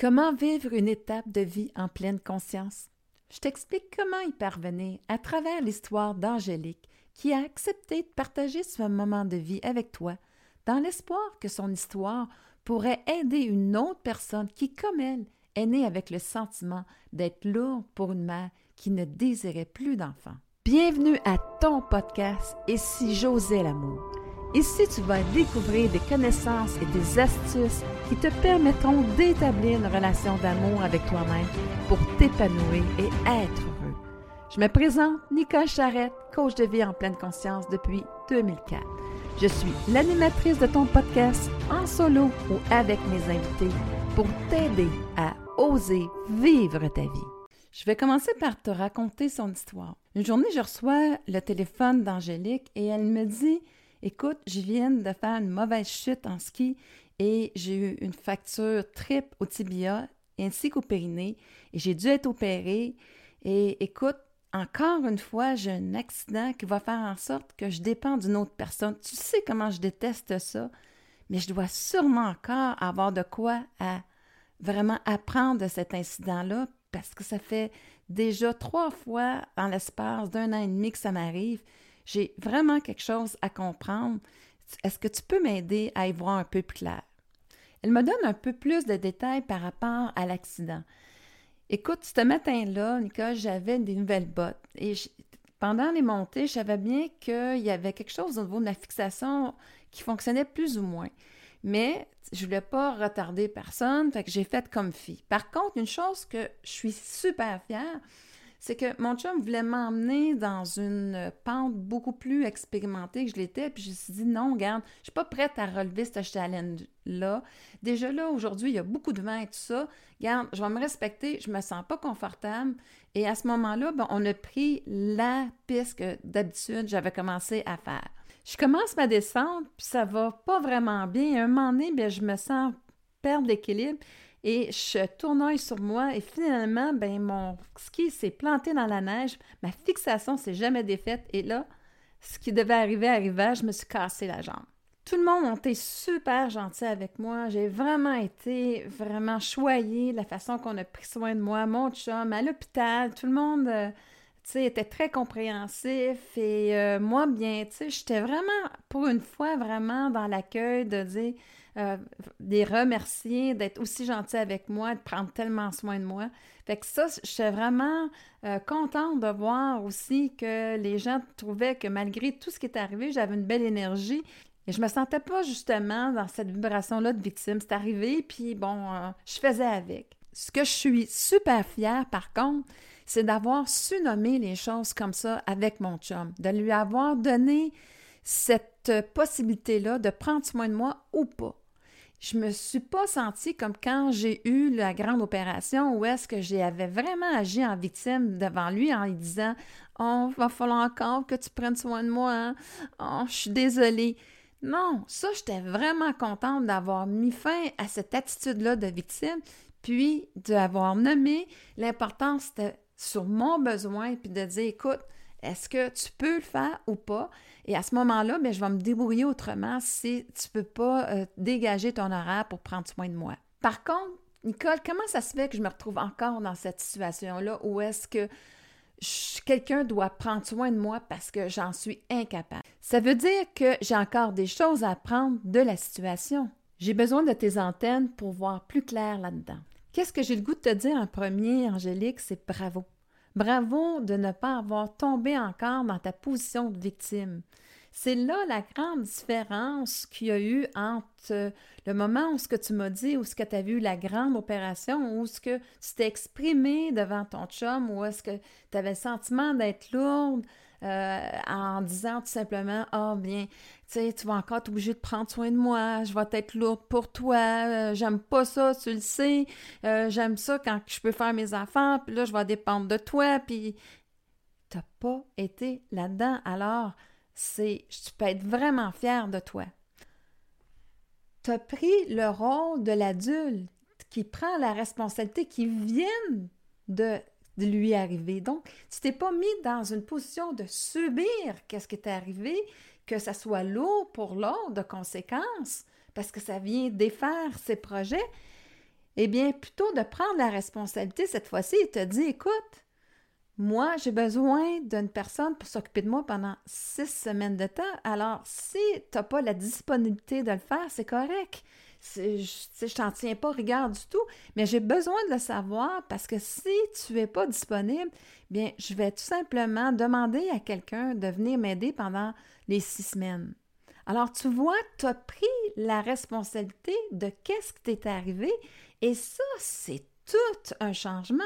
Comment vivre une étape de vie en pleine conscience? Je t'explique comment y parvenir à travers l'histoire d'Angélique qui a accepté de partager ce moment de vie avec toi dans l'espoir que son histoire pourrait aider une autre personne qui, comme elle, est née avec le sentiment d'être lourde pour une mère qui ne désirait plus d'enfants. Bienvenue à ton podcast Et si j'osais l'amour? Ici, tu vas découvrir des connaissances et des astuces qui te permettront d'établir une relation d'amour avec toi-même pour t'épanouir et être heureux. Je me présente Nicole Charrette, coach de vie en pleine conscience depuis 2004. Je suis l'animatrice de ton podcast en solo ou avec mes invités pour t'aider à oser vivre ta vie. Je vais commencer par te raconter son histoire. Une journée, je reçois le téléphone d'Angélique et elle me dit Écoute, je viens de faire une mauvaise chute en ski et j'ai eu une fracture trip au tibia ainsi qu'au périnée et j'ai dû être opérée. Et écoute, encore une fois, j'ai un accident qui va faire en sorte que je dépends d'une autre personne. Tu sais comment je déteste ça, mais je dois sûrement encore avoir de quoi à vraiment apprendre de cet incident-là parce que ça fait déjà trois fois dans l'espace d'un an et demi que ça m'arrive. J'ai vraiment quelque chose à comprendre. Est-ce que tu peux m'aider à y voir un peu plus clair? Elle me donne un peu plus de détails par rapport à l'accident. Écoute, ce matin-là, Nicole, j'avais des nouvelles bottes et pendant les montées, je savais bien qu'il y avait quelque chose au niveau de la fixation qui fonctionnait plus ou moins. Mais je ne voulais pas retarder personne, fait que j'ai fait comme fille. Par contre, une chose que je suis super fière, c'est que mon chum voulait m'emmener dans une pente beaucoup plus expérimentée que je l'étais, puis je me suis dit non, regarde, je suis pas prête à relever ce challenge-là. Déjà là, aujourd'hui, il y a beaucoup de vent et tout ça. Regarde, je vais me respecter, je me sens pas confortable. Et à ce moment-là, ben, on a pris la piste que d'habitude j'avais commencé à faire. Je commence ma descente, puis ça va pas vraiment bien. À un moment donné, bien, je me sens perdre l'équilibre et je tournoie sur moi et finalement, ben, mon ski s'est planté dans la neige, ma fixation s'est jamais défaite et là, ce qui devait arriver arriva, je me suis cassé la jambe. Tout le monde a été super gentil avec moi. J'ai vraiment été vraiment choyée la façon qu'on a pris soin de moi, mon chum, à l'hôpital. Tout le monde, euh, était très compréhensif. Et euh, moi, bien, tu sais, j'étais vraiment, pour une fois, vraiment dans l'accueil de dire, euh, des remercier, d'être aussi gentil avec moi, de prendre tellement soin de moi. Fait que ça, je suis vraiment euh, contente de voir aussi que les gens trouvaient que malgré tout ce qui est arrivé, j'avais une belle énergie. Et je me sentais pas justement dans cette vibration-là de victime. C'est arrivé, puis bon, euh, je faisais avec. Ce que je suis super fière, par contre, c'est d'avoir su nommer les choses comme ça avec mon chum, de lui avoir donné cette possibilité-là de prendre soin de moi ou pas je me suis pas sentie comme quand j'ai eu la grande opération où est-ce que j'avais vraiment agi en victime devant lui en lui disant Oh, va falloir encore que tu prennes soin de moi, hein? Oh, je suis désolée. Non, ça, j'étais vraiment contente d'avoir mis fin à cette attitude-là de victime, puis d'avoir nommé l'importance sur mon besoin, puis de dire écoute, est-ce que tu peux le faire ou pas? Et à ce moment-là, ben, je vais me débrouiller autrement si tu ne peux pas euh, dégager ton horaire pour prendre soin de moi. Par contre, Nicole, comment ça se fait que je me retrouve encore dans cette situation-là où est-ce que quelqu'un doit prendre soin de moi parce que j'en suis incapable? Ça veut dire que j'ai encore des choses à apprendre de la situation. J'ai besoin de tes antennes pour voir plus clair là-dedans. Qu'est-ce que j'ai le goût de te dire en premier, Angélique? C'est bravo. Bravo de ne pas avoir tombé encore dans ta position de victime. C'est là la grande différence qu'il y a eu entre le moment où ce que tu m'as dit, où ce que tu as vu la grande opération, où ce que tu t'es exprimé devant ton chum, où est-ce que tu avais le sentiment d'être lourde, euh, en disant tout simplement Ah, bien, tu sais, tu vas encore être obligé de prendre soin de moi, je vais être lourde pour toi, euh, j'aime pas ça, tu le sais, euh, j'aime ça quand je peux faire mes affaires, puis là, je vais dépendre de toi, puis t'as pas été là-dedans. Alors, c'est, tu peux être vraiment fier de toi. Tu as pris le rôle de l'adulte qui prend la responsabilité, qui vient de de lui arriver. Donc, tu t'es pas mis dans une position de subir qu'est-ce qui t'est arrivé, que ça soit lourd pour l'autre de conséquences, parce que ça vient défaire ses projets. eh bien, plutôt de prendre la responsabilité cette fois-ci et te dire, écoute, moi, j'ai besoin d'une personne pour s'occuper de moi pendant six semaines de temps. Alors, si tu n'as pas la disponibilité de le faire, c'est correct. Je ne t'en tiens pas rigueur du tout, mais j'ai besoin de le savoir parce que si tu n'es pas disponible, bien, je vais tout simplement demander à quelqu'un de venir m'aider pendant les six semaines. Alors, tu vois, tu as pris la responsabilité de qu'est-ce qui t'est arrivé et ça, c'est tout un changement.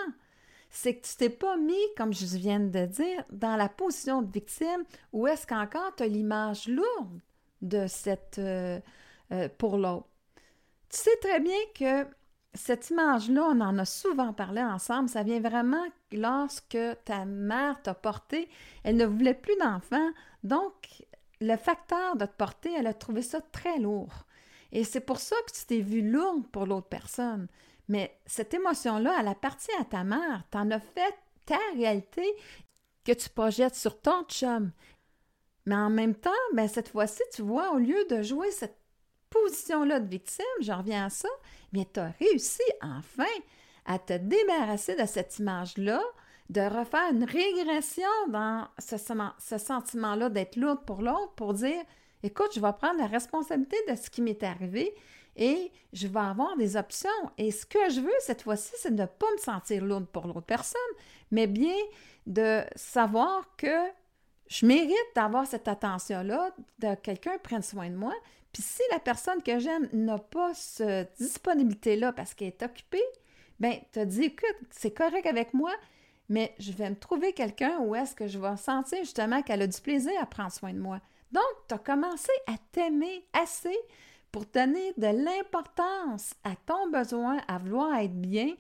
C'est que tu t'es pas mis, comme je viens de dire, dans la position de victime où est-ce qu'encore tu as l'image lourde de cette euh, euh, pour l'autre. Tu sais très bien que cette image-là, on en a souvent parlé ensemble, ça vient vraiment lorsque ta mère t'a porté, elle ne voulait plus d'enfants, donc le facteur de te porter, elle a trouvé ça très lourd. Et c'est pour ça que tu t'es vu lourde pour l'autre personne. Mais cette émotion-là, elle appartient à ta mère. Tu en as fait ta réalité que tu projettes sur ton chum. Mais en même temps, ben, cette fois-ci, tu vois, au lieu de jouer cette position-là de victime, je reviens à ça, mais tu as réussi enfin à te débarrasser de cette image-là, de refaire une régression dans ce, ce sentiment-là d'être lourde pour l'autre pour dire écoute, je vais prendre la responsabilité de ce qui m'est arrivé et je vais avoir des options. Et ce que je veux cette fois-ci, c'est de ne pas me sentir lourde pour l'autre personne, mais bien de savoir que je mérite d'avoir cette attention-là, de quelqu'un prenne soin de moi. Puis si la personne que j'aime n'a pas cette disponibilité-là parce qu'elle est occupée, bien, tu as dit, écoute, c'est correct avec moi, mais je vais me trouver quelqu'un où est-ce que je vais sentir justement qu'elle a du plaisir à prendre soin de moi. Donc, tu as commencé à t'aimer assez pour donner de l'importance à ton besoin, à vouloir être bien.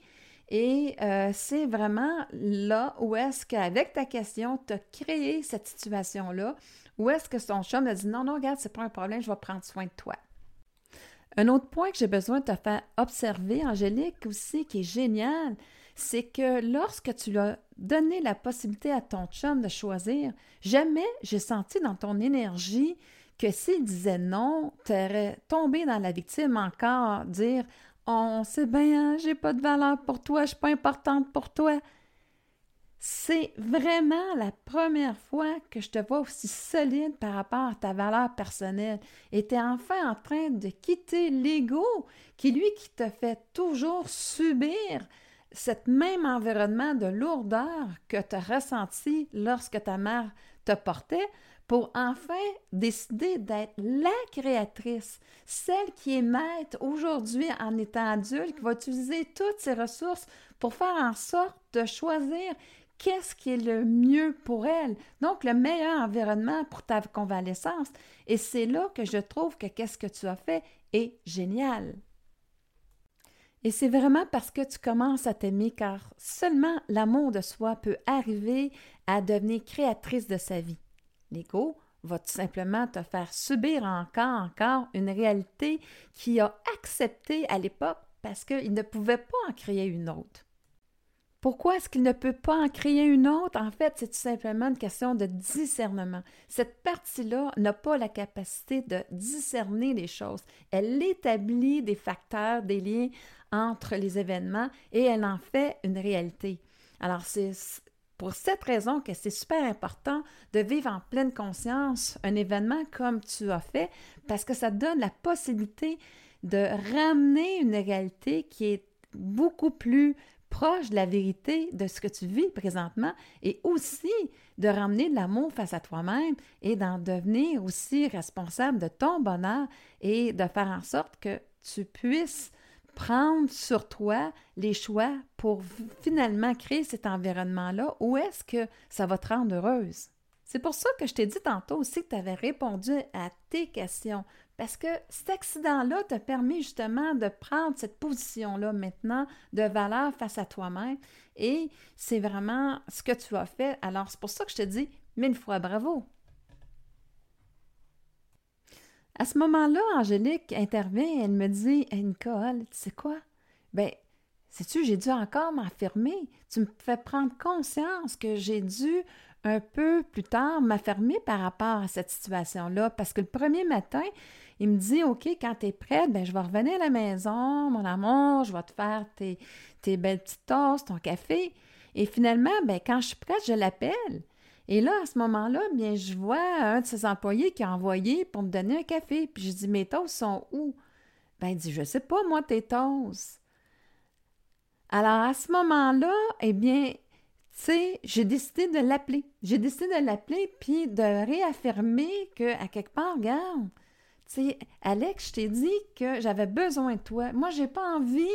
Et euh, c'est vraiment là où est-ce qu'avec ta question, tu as créé cette situation-là, où est-ce que son chum a dit non, non, regarde, c'est pas un problème, je vais prendre soin de toi? Un autre point que j'ai besoin de te faire observer, Angélique, aussi, qui est génial, c'est que lorsque tu as donné la possibilité à ton chum de choisir, jamais j'ai senti dans ton énergie que s'il disait non, tu aurais tombé dans la victime encore, dire On sait bien, j'ai pas de valeur pour toi, je suis pas importante pour toi. C'est vraiment la première fois que je te vois aussi solide par rapport à ta valeur personnelle. Et tu es enfin en train de quitter l'ego qui, lui, qui te fait toujours subir cet même environnement de lourdeur que tu as ressenti lorsque ta mère te portait pour enfin décider d'être la créatrice, celle qui est maître aujourd'hui en étant adulte, qui va utiliser toutes ses ressources pour faire en sorte de choisir qu'est-ce qui est le mieux pour elle, donc le meilleur environnement pour ta convalescence. Et c'est là que je trouve que qu'est-ce que tu as fait est génial. Et c'est vraiment parce que tu commences à t'aimer car seulement l'amour de soi peut arriver à devenir créatrice de sa vie. L'ego va tout simplement te faire subir encore, encore une réalité qui a accepté à l'époque parce qu'il ne pouvait pas en créer une autre. Pourquoi est-ce qu'il ne peut pas en créer une autre? En fait, c'est tout simplement une question de discernement. Cette partie-là n'a pas la capacité de discerner les choses. Elle établit des facteurs, des liens entre les événements et elle en fait une réalité. Alors, c'est pour cette raison que c'est super important de vivre en pleine conscience un événement comme tu as fait parce que ça donne la possibilité de ramener une réalité qui est beaucoup plus proche de la vérité de ce que tu vis présentement et aussi de ramener de l'amour face à toi-même et d'en devenir aussi responsable de ton bonheur et de faire en sorte que tu puisses prendre sur toi les choix pour finalement créer cet environnement-là où est-ce que ça va te rendre heureuse. C'est pour ça que je t'ai dit tantôt aussi que tu avais répondu à tes questions. Parce que cet accident-là t'a permis justement de prendre cette position-là maintenant de valeur face à toi-même. Et c'est vraiment ce que tu as fait. Alors, c'est pour ça que je te dis mille fois bravo. À ce moment-là, Angélique intervient et elle me dit Nicole, tu sais quoi? Ben, sais-tu, j'ai dû encore m'affirmer. Tu me fais prendre conscience que j'ai dû un peu plus tard m'affirmer par rapport à cette situation-là parce que le premier matin, il me dit OK, quand tu es prête, ben, je vais revenir à la maison, mon amour, je vais te faire tes, tes belles petites tasses, ton café. Et finalement, ben, quand je suis prête, je l'appelle. Et là, à ce moment-là, bien, je vois un de ses employés qui a envoyé pour me donner un café. Puis je dis Mes toasts sont où? Ben, il dit Je sais pas, moi, tes toasts. Alors, à ce moment-là, eh bien, tu sais, j'ai décidé de l'appeler. J'ai décidé de l'appeler puis de réaffirmer que, à quelque part, regarde, sais, Alex, je t'ai dit que j'avais besoin de toi. Moi, j'ai pas envie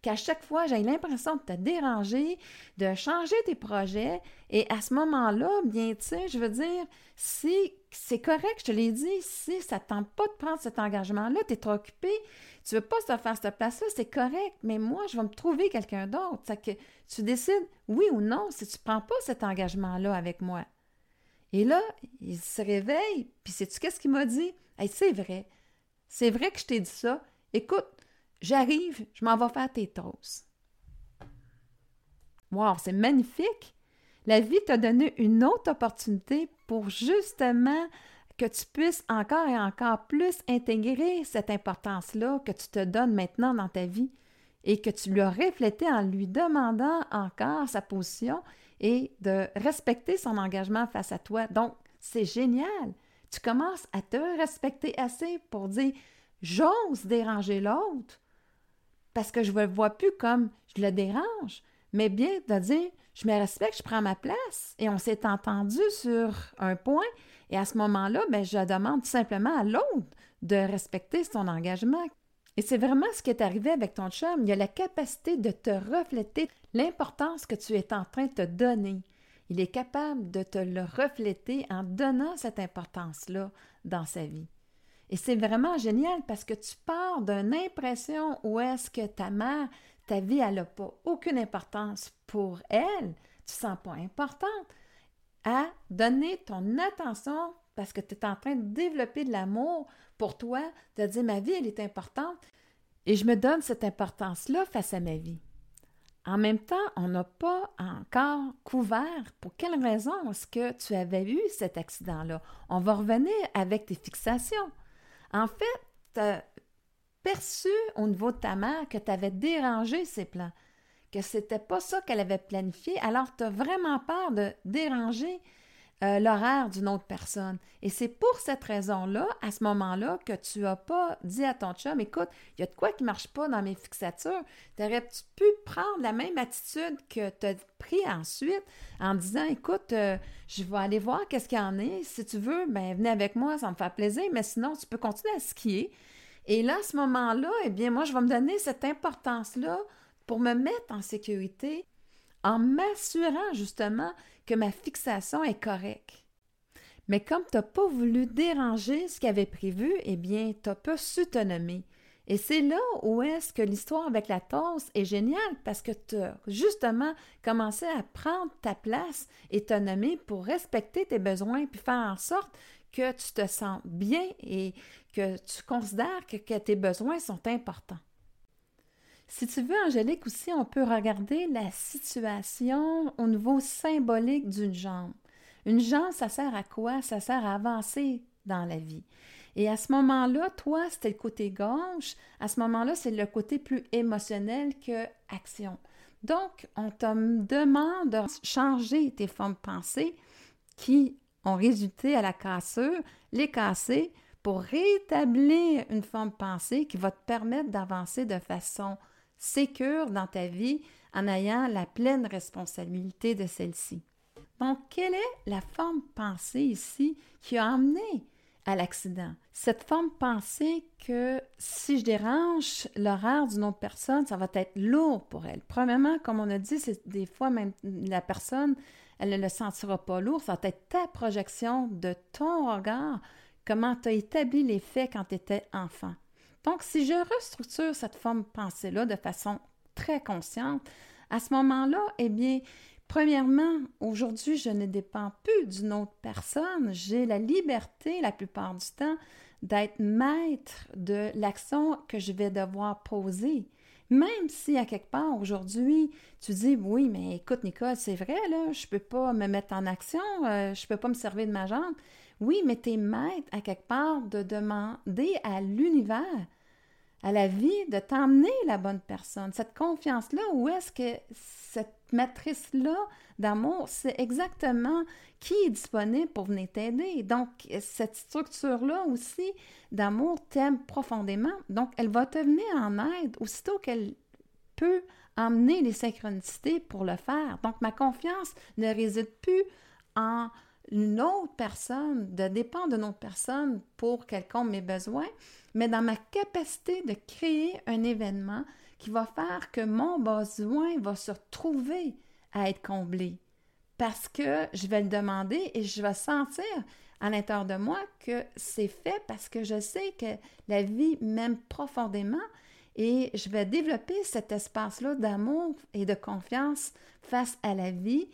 qu'à chaque fois, j'ai l'impression de te déranger, de changer tes projets. Et à ce moment-là, bien, tu sais, je veux dire, si c'est correct, je te l'ai dit, si ça ne tente pas de prendre cet engagement-là, tu es trop occupé, tu veux pas te faire cette place-là, c'est correct, mais moi, je vais me trouver quelqu'un d'autre. Que tu décides oui ou non si tu prends pas cet engagement-là avec moi. Et là, il se réveille, puis sais-tu qu'est-ce qu'il m'a dit? C'est vrai. C'est vrai que je t'ai dit ça. Écoute, J'arrive, je m'en vais faire tes toasts. Wow, c'est magnifique! La vie t'a donné une autre opportunité pour justement que tu puisses encore et encore plus intégrer cette importance-là que tu te donnes maintenant dans ta vie et que tu lui as reflété en lui demandant encore sa position et de respecter son engagement face à toi. Donc, c'est génial. Tu commences à te respecter assez pour dire j'ose déranger l'autre parce que je ne le vois plus comme je le dérange, mais bien de dire je me respecte, je prends ma place et on s'est entendu sur un point et à ce moment-là, ben, je demande tout simplement à l'autre de respecter son engagement. Et c'est vraiment ce qui est arrivé avec ton chum. Il a la capacité de te refléter l'importance que tu es en train de te donner. Il est capable de te le refléter en donnant cette importance-là dans sa vie. Et c'est vraiment génial parce que tu pars d'une impression où est-ce que ta mère, ta vie, elle n'a pas aucune importance pour elle, tu ne sens pas importante, à donner ton attention parce que tu es en train de développer de l'amour pour toi, de dire ma vie, elle est importante et je me donne cette importance-là face à ma vie. En même temps, on n'a pas encore couvert pour quelle raison est-ce que tu avais eu cet accident-là. On va revenir avec tes fixations. En fait, tu as perçu au niveau de ta mère que tu avais dérangé ses plans, que c'était pas ça qu'elle avait planifié, alors tu as vraiment peur de déranger euh, l'horaire d'une autre personne. Et c'est pour cette raison-là, à ce moment-là, que tu n'as pas dit à ton chum, écoute, il y a de quoi qui ne marche pas dans mes fixatures. Tu aurais pu prendre la même attitude que tu as pris ensuite en disant, écoute, euh, je vais aller voir qu'est-ce qu'il y en a. Si tu veux, ben venez avec moi, ça me fait plaisir, mais sinon, tu peux continuer à skier. Et là, à ce moment-là, eh bien, moi, je vais me donner cette importance-là pour me mettre en sécurité en m'assurant justement que ma fixation est correcte. Mais comme tu n'as pas voulu déranger ce qu'il avait prévu, eh bien, tu n'as pas su te nommer. Et c'est là où est-ce que l'histoire avec la tasse est géniale parce que tu as justement commencé à prendre ta place et te nommer pour respecter tes besoins puis faire en sorte que tu te sens bien et que tu considères que tes besoins sont importants. Si tu veux, Angélique, aussi, on peut regarder la situation au niveau symbolique d'une jambe. Une jambe, ça sert à quoi? Ça sert à avancer dans la vie. Et à ce moment-là, toi, c'était le côté gauche. À ce moment-là, c'est le côté plus émotionnel que action. Donc, on te demande de changer tes formes de pensée qui ont résulté à la cassure, les casser pour rétablir une forme pensée qui va te permettre d'avancer de façon sécure dans ta vie en ayant la pleine responsabilité de celle-ci. Donc, quelle est la forme pensée ici qui a amené à l'accident? Cette forme pensée que si je dérange l'horaire d'une autre personne, ça va être lourd pour elle. Premièrement, comme on a dit, c'est des fois même la personne, elle ne le sentira pas lourd, ça va être ta projection de ton regard, comment tu as établi les faits quand tu étais enfant. Donc, si je restructure cette forme pensée-là de façon très consciente, à ce moment-là, eh bien, premièrement, aujourd'hui, je ne dépends plus d'une autre personne. J'ai la liberté, la plupart du temps, d'être maître de l'action que je vais devoir poser. Même si à quelque part aujourd'hui, tu dis oui, mais écoute, Nicole, c'est vrai, là, je peux pas me mettre en action, euh, je peux pas me servir de ma jambe. Oui, mais tu es maître à quelque part de demander à l'univers, à la vie, de t'emmener la bonne personne. Cette confiance-là, où est-ce que cette matrice-là d'amour, c'est exactement qui est disponible pour venir t'aider. Donc, cette structure-là aussi d'amour t'aime profondément. Donc, elle va te venir en aide aussitôt qu'elle peut emmener les synchronicités pour le faire. Donc, ma confiance ne réside plus en une autre personne, de dépendre d'une autre personne pour quelconque mes besoins, mais dans ma capacité de créer un événement qui va faire que mon besoin va se retrouver à être comblé. Parce que je vais le demander et je vais sentir à l'intérieur de moi que c'est fait parce que je sais que la vie m'aime profondément et je vais développer cet espace-là d'amour et de confiance face à la vie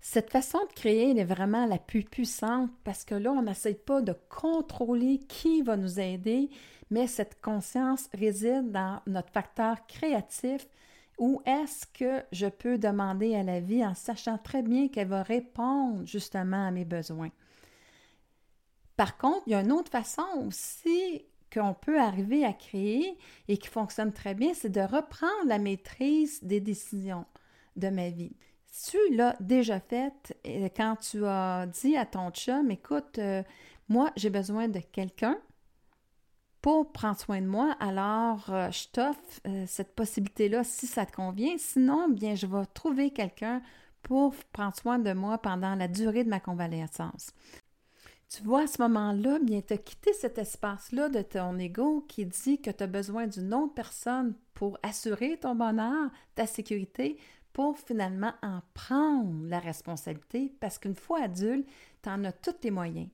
cette façon de créer est vraiment la plus puissante parce que là, on n'essaie pas de contrôler qui va nous aider, mais cette conscience réside dans notre facteur créatif où est-ce que je peux demander à la vie en sachant très bien qu'elle va répondre justement à mes besoins? Par contre, il y a une autre façon aussi qu'on peut arriver à créer et qui fonctionne très bien, c'est de reprendre la maîtrise des décisions de ma vie tu l'as déjà fait quand tu as dit à ton chum, écoute, euh, moi, j'ai besoin de quelqu'un pour prendre soin de moi, alors euh, je t'offre euh, cette possibilité-là si ça te convient. Sinon, bien, je vais trouver quelqu'un pour prendre soin de moi pendant la durée de ma convalescence. Tu vois, à ce moment-là, bien, tu as quitté cet espace-là de ton ego qui dit que tu as besoin d'une autre personne pour assurer ton bonheur, ta sécurité, pour finalement en prendre la responsabilité parce qu'une fois adulte, tu en as tous tes moyens.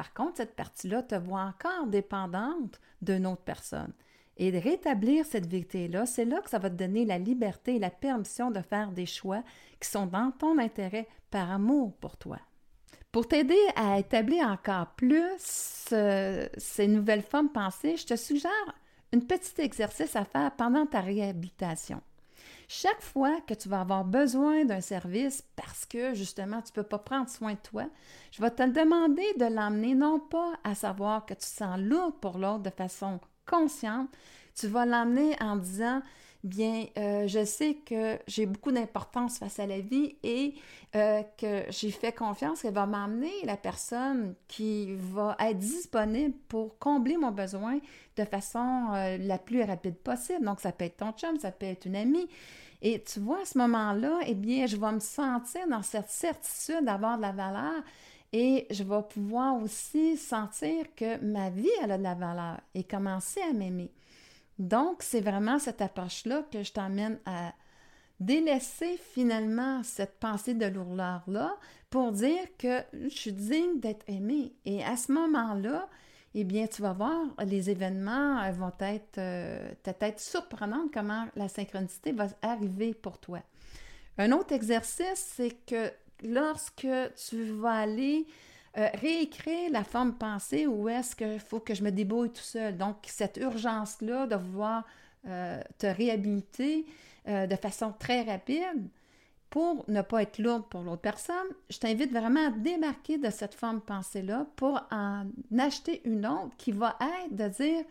Par contre, cette partie-là te voit encore dépendante d'une autre personne. Et de rétablir cette vérité-là, c'est là que ça va te donner la liberté et la permission de faire des choix qui sont dans ton intérêt par amour pour toi. Pour t'aider à établir encore plus euh, ces nouvelles formes pensées, je te suggère un petit exercice à faire pendant ta réhabilitation. Chaque fois que tu vas avoir besoin d'un service parce que justement tu ne peux pas prendre soin de toi, je vais te demander de l'emmener non pas à savoir que tu sens lourd pour l'autre de façon consciente, tu vas l'emmener en disant bien, euh, je sais que j'ai beaucoup d'importance face à la vie et euh, que j'ai fait confiance qu'elle va m'emmener la personne qui va être disponible pour combler mon besoin de façon euh, la plus rapide possible. Donc, ça peut être ton chum, ça peut être une amie. Et tu vois, à ce moment-là, eh bien, je vais me sentir dans cette certitude d'avoir de la valeur et je vais pouvoir aussi sentir que ma vie, elle a de la valeur et commencer à m'aimer. Donc, c'est vraiment cette approche-là que je t'emmène à délaisser finalement cette pensée de lourdeur-là pour dire que je suis digne d'être aimée. Et à ce moment-là, eh bien, tu vas voir, les événements vont être euh, peut-être surprenants comment la synchronicité va arriver pour toi. Un autre exercice, c'est que lorsque tu vas aller euh, réécrire la forme pensée où est-ce qu'il faut que je me débrouille tout seul? Donc, cette urgence-là de vouloir euh, te réhabiliter de façon très rapide, pour ne pas être lourde pour l'autre personne, je t'invite vraiment à démarquer de cette forme pensée-là pour en acheter une autre qui va être de dire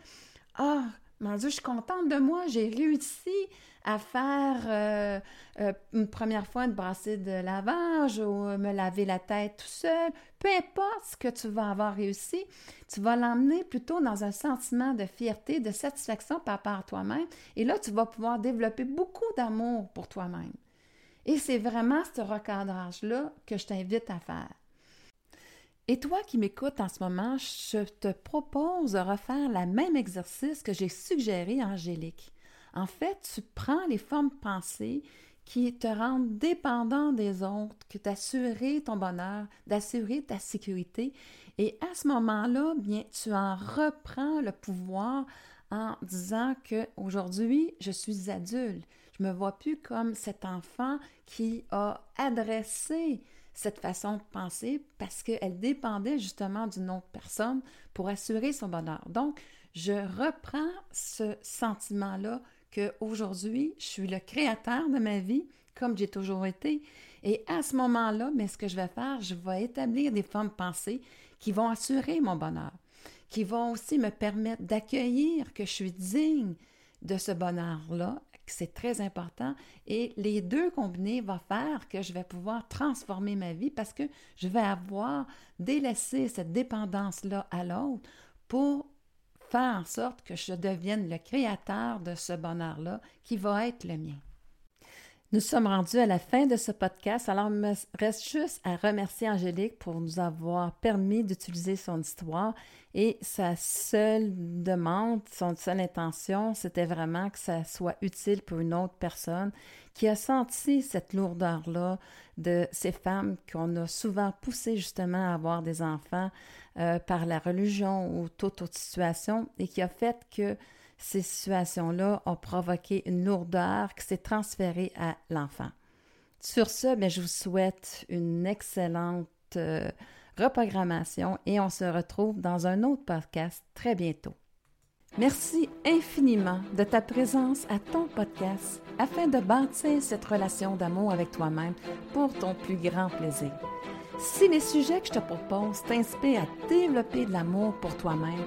Ah, mon Dieu, je suis contente de moi, j'ai réussi à faire euh, euh, une première fois une brassée de lavage ou me laver la tête tout seul. Peu importe ce que tu vas avoir réussi, tu vas l'emmener plutôt dans un sentiment de fierté, de satisfaction par rapport à toi-même. Et là, tu vas pouvoir développer beaucoup d'amour pour toi-même. Et c'est vraiment ce recadrage-là que je t'invite à faire. Et toi qui m'écoutes en ce moment, je te propose de refaire le même exercice que j'ai suggéré à Angélique. En fait, tu prends les formes pensées qui te rendent dépendant des autres, que d'assurer ton bonheur, d'assurer ta sécurité. Et à ce moment-là, bien, tu en reprends le pouvoir en disant que aujourd'hui, je suis adulte. Je me vois plus comme cet enfant qui a adressé cette façon de penser parce qu'elle dépendait justement d'une autre personne pour assurer son bonheur. Donc, je reprends ce sentiment-là qu'aujourd'hui, je suis le créateur de ma vie, comme j'ai toujours été. Et à ce moment-là, mais ce que je vais faire, je vais établir des formes pensées qui vont assurer mon bonheur, qui vont aussi me permettre d'accueillir que je suis digne de ce bonheur-là, que c'est très important. Et les deux combinés vont faire que je vais pouvoir transformer ma vie parce que je vais avoir délaissé cette dépendance-là à l'autre pour faire en sorte que je devienne le créateur de ce bonheur-là qui va être le mien. Nous sommes rendus à la fin de ce podcast, alors il me reste juste à remercier Angélique pour nous avoir permis d'utiliser son histoire et sa seule demande, son seule intention, c'était vraiment que ça soit utile pour une autre personne qui a senti cette lourdeur-là de ces femmes qu'on a souvent poussées justement à avoir des enfants euh, par la religion ou toute autre situation et qui a fait que ces situations-là ont provoqué une lourdeur qui s'est transférée à l'enfant. Sur ce, bien, je vous souhaite une excellente euh, reprogrammation et on se retrouve dans un autre podcast très bientôt. Merci infiniment de ta présence à ton podcast afin de bâtir cette relation d'amour avec toi-même pour ton plus grand plaisir. Si les sujets que je te propose t'inspirent à développer de l'amour pour toi-même,